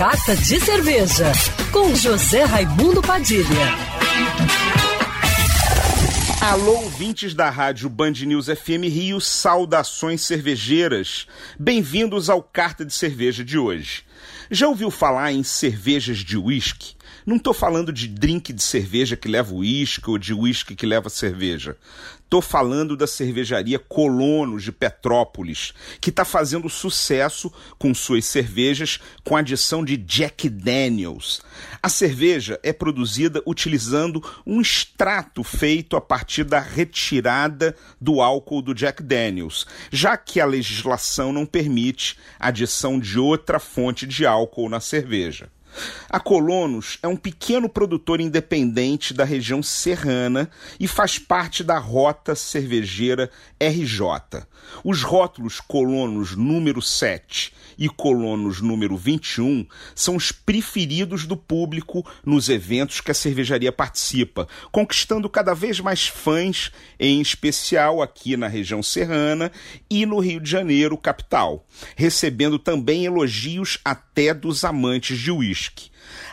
Carta de Cerveja, com José Raimundo Padilha. Alô, ouvintes da rádio Band News FM Rio, saudações cervejeiras. Bem-vindos ao Carta de Cerveja de hoje. Já ouviu falar em cervejas de uísque? Não estou falando de drink de cerveja que leva uísque ou de uísque que leva cerveja. Estou falando da cervejaria Colonos de Petrópolis, que está fazendo sucesso com suas cervejas com adição de Jack Daniels. A cerveja é produzida utilizando um extrato feito a partir da retirada do álcool do Jack Daniels, já que a legislação não permite a adição de outra fonte de álcool na cerveja. A Colonos é um pequeno produtor independente da região serrana e faz parte da Rota Cervejeira RJ. Os rótulos Colonos número 7 e Colonos número 21 são os preferidos do público nos eventos que a cervejaria participa, conquistando cada vez mais fãs, em especial aqui na região serrana e no Rio de Janeiro, capital, recebendo também elogios até dos amantes de uísque.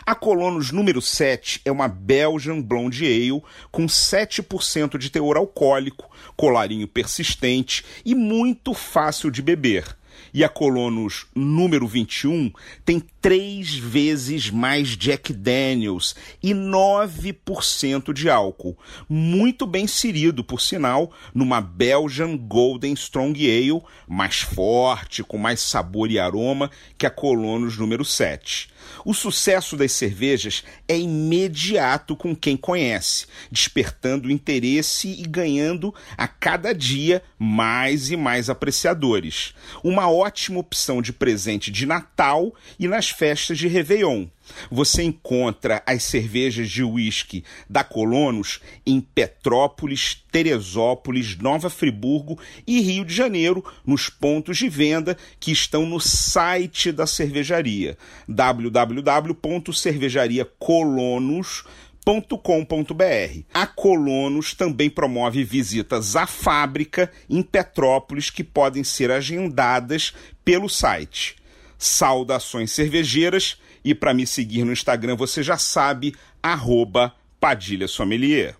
A Colonos número 7 é uma Belgian Blonde Ale com 7% de teor alcoólico, colarinho persistente e muito fácil de beber. E a Colonos número 21 tem três vezes mais Jack Daniels e 9% de álcool. Muito bem inserido, por sinal, numa Belgian Golden Strong Ale, mais forte, com mais sabor e aroma que a Colonos número 7. O sucesso das cervejas é imediato com quem conhece, despertando interesse e ganhando a cada dia mais e mais apreciadores. Uma ótima opção de presente de Natal e nas festas de Réveillon. Você encontra as cervejas de uísque da Colonos em Petrópolis, Teresópolis, Nova Friburgo e Rio de Janeiro, nos pontos de venda que estão no site da cervejaria www.cervejariacolonos.com.br. A Colonos também promove visitas à fábrica em Petrópolis que podem ser agendadas pelo site. Saudações cervejeiras e para me seguir no Instagram você já sabe, arroba Padilha Sommelier.